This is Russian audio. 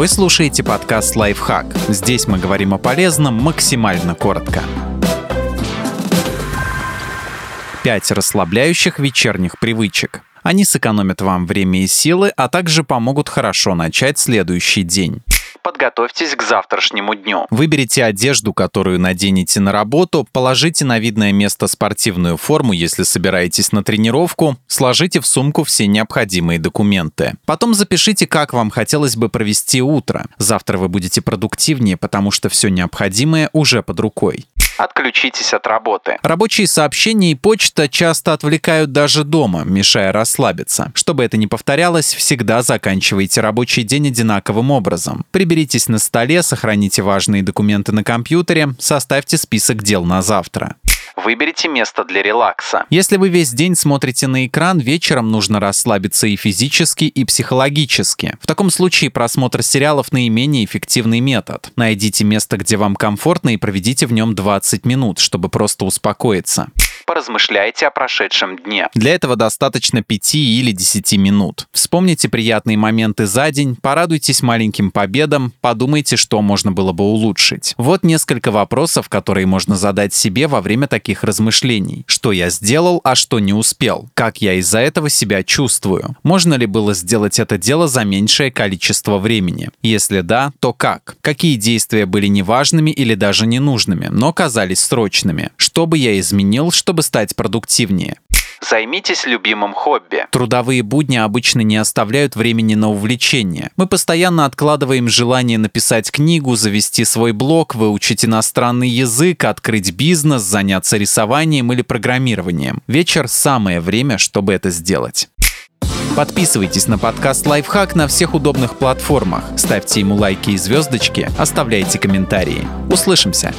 Вы слушаете подкаст «Лайфхак». Здесь мы говорим о полезном максимально коротко. Пять расслабляющих вечерних привычек. Они сэкономят вам время и силы, а также помогут хорошо начать следующий день подготовьтесь к завтрашнему дню. Выберите одежду, которую наденете на работу, положите на видное место спортивную форму, если собираетесь на тренировку, сложите в сумку все необходимые документы. Потом запишите, как вам хотелось бы провести утро. Завтра вы будете продуктивнее, потому что все необходимое уже под рукой. Отключитесь от работы. Рабочие сообщения и почта часто отвлекают даже дома, мешая расслабиться. Чтобы это не повторялось, всегда заканчивайте рабочий день одинаковым образом. Приберитесь на столе, сохраните важные документы на компьютере, составьте список дел на завтра. Выберите место для релакса. Если вы весь день смотрите на экран, вечером нужно расслабиться и физически, и психологически. В таком случае просмотр сериалов наименее эффективный метод. Найдите место, где вам комфортно, и проведите в нем 20 минут, чтобы просто успокоиться поразмышляйте о прошедшем дне. Для этого достаточно 5 или 10 минут. Вспомните приятные моменты за день, порадуйтесь маленьким победам, подумайте, что можно было бы улучшить. Вот несколько вопросов, которые можно задать себе во время таких размышлений. Что я сделал, а что не успел? Как я из-за этого себя чувствую? Можно ли было сделать это дело за меньшее количество времени? Если да, то как? Какие действия были неважными или даже ненужными, но казались срочными? Что бы я изменил, чтобы стать продуктивнее. Займитесь любимым хобби. Трудовые будни обычно не оставляют времени на увлечение. Мы постоянно откладываем желание написать книгу, завести свой блог, выучить иностранный язык, открыть бизнес, заняться рисованием или программированием. Вечер – самое время, чтобы это сделать. Подписывайтесь на подкаст «Лайфхак» на всех удобных платформах, ставьте ему лайки и звездочки, оставляйте комментарии. Услышимся!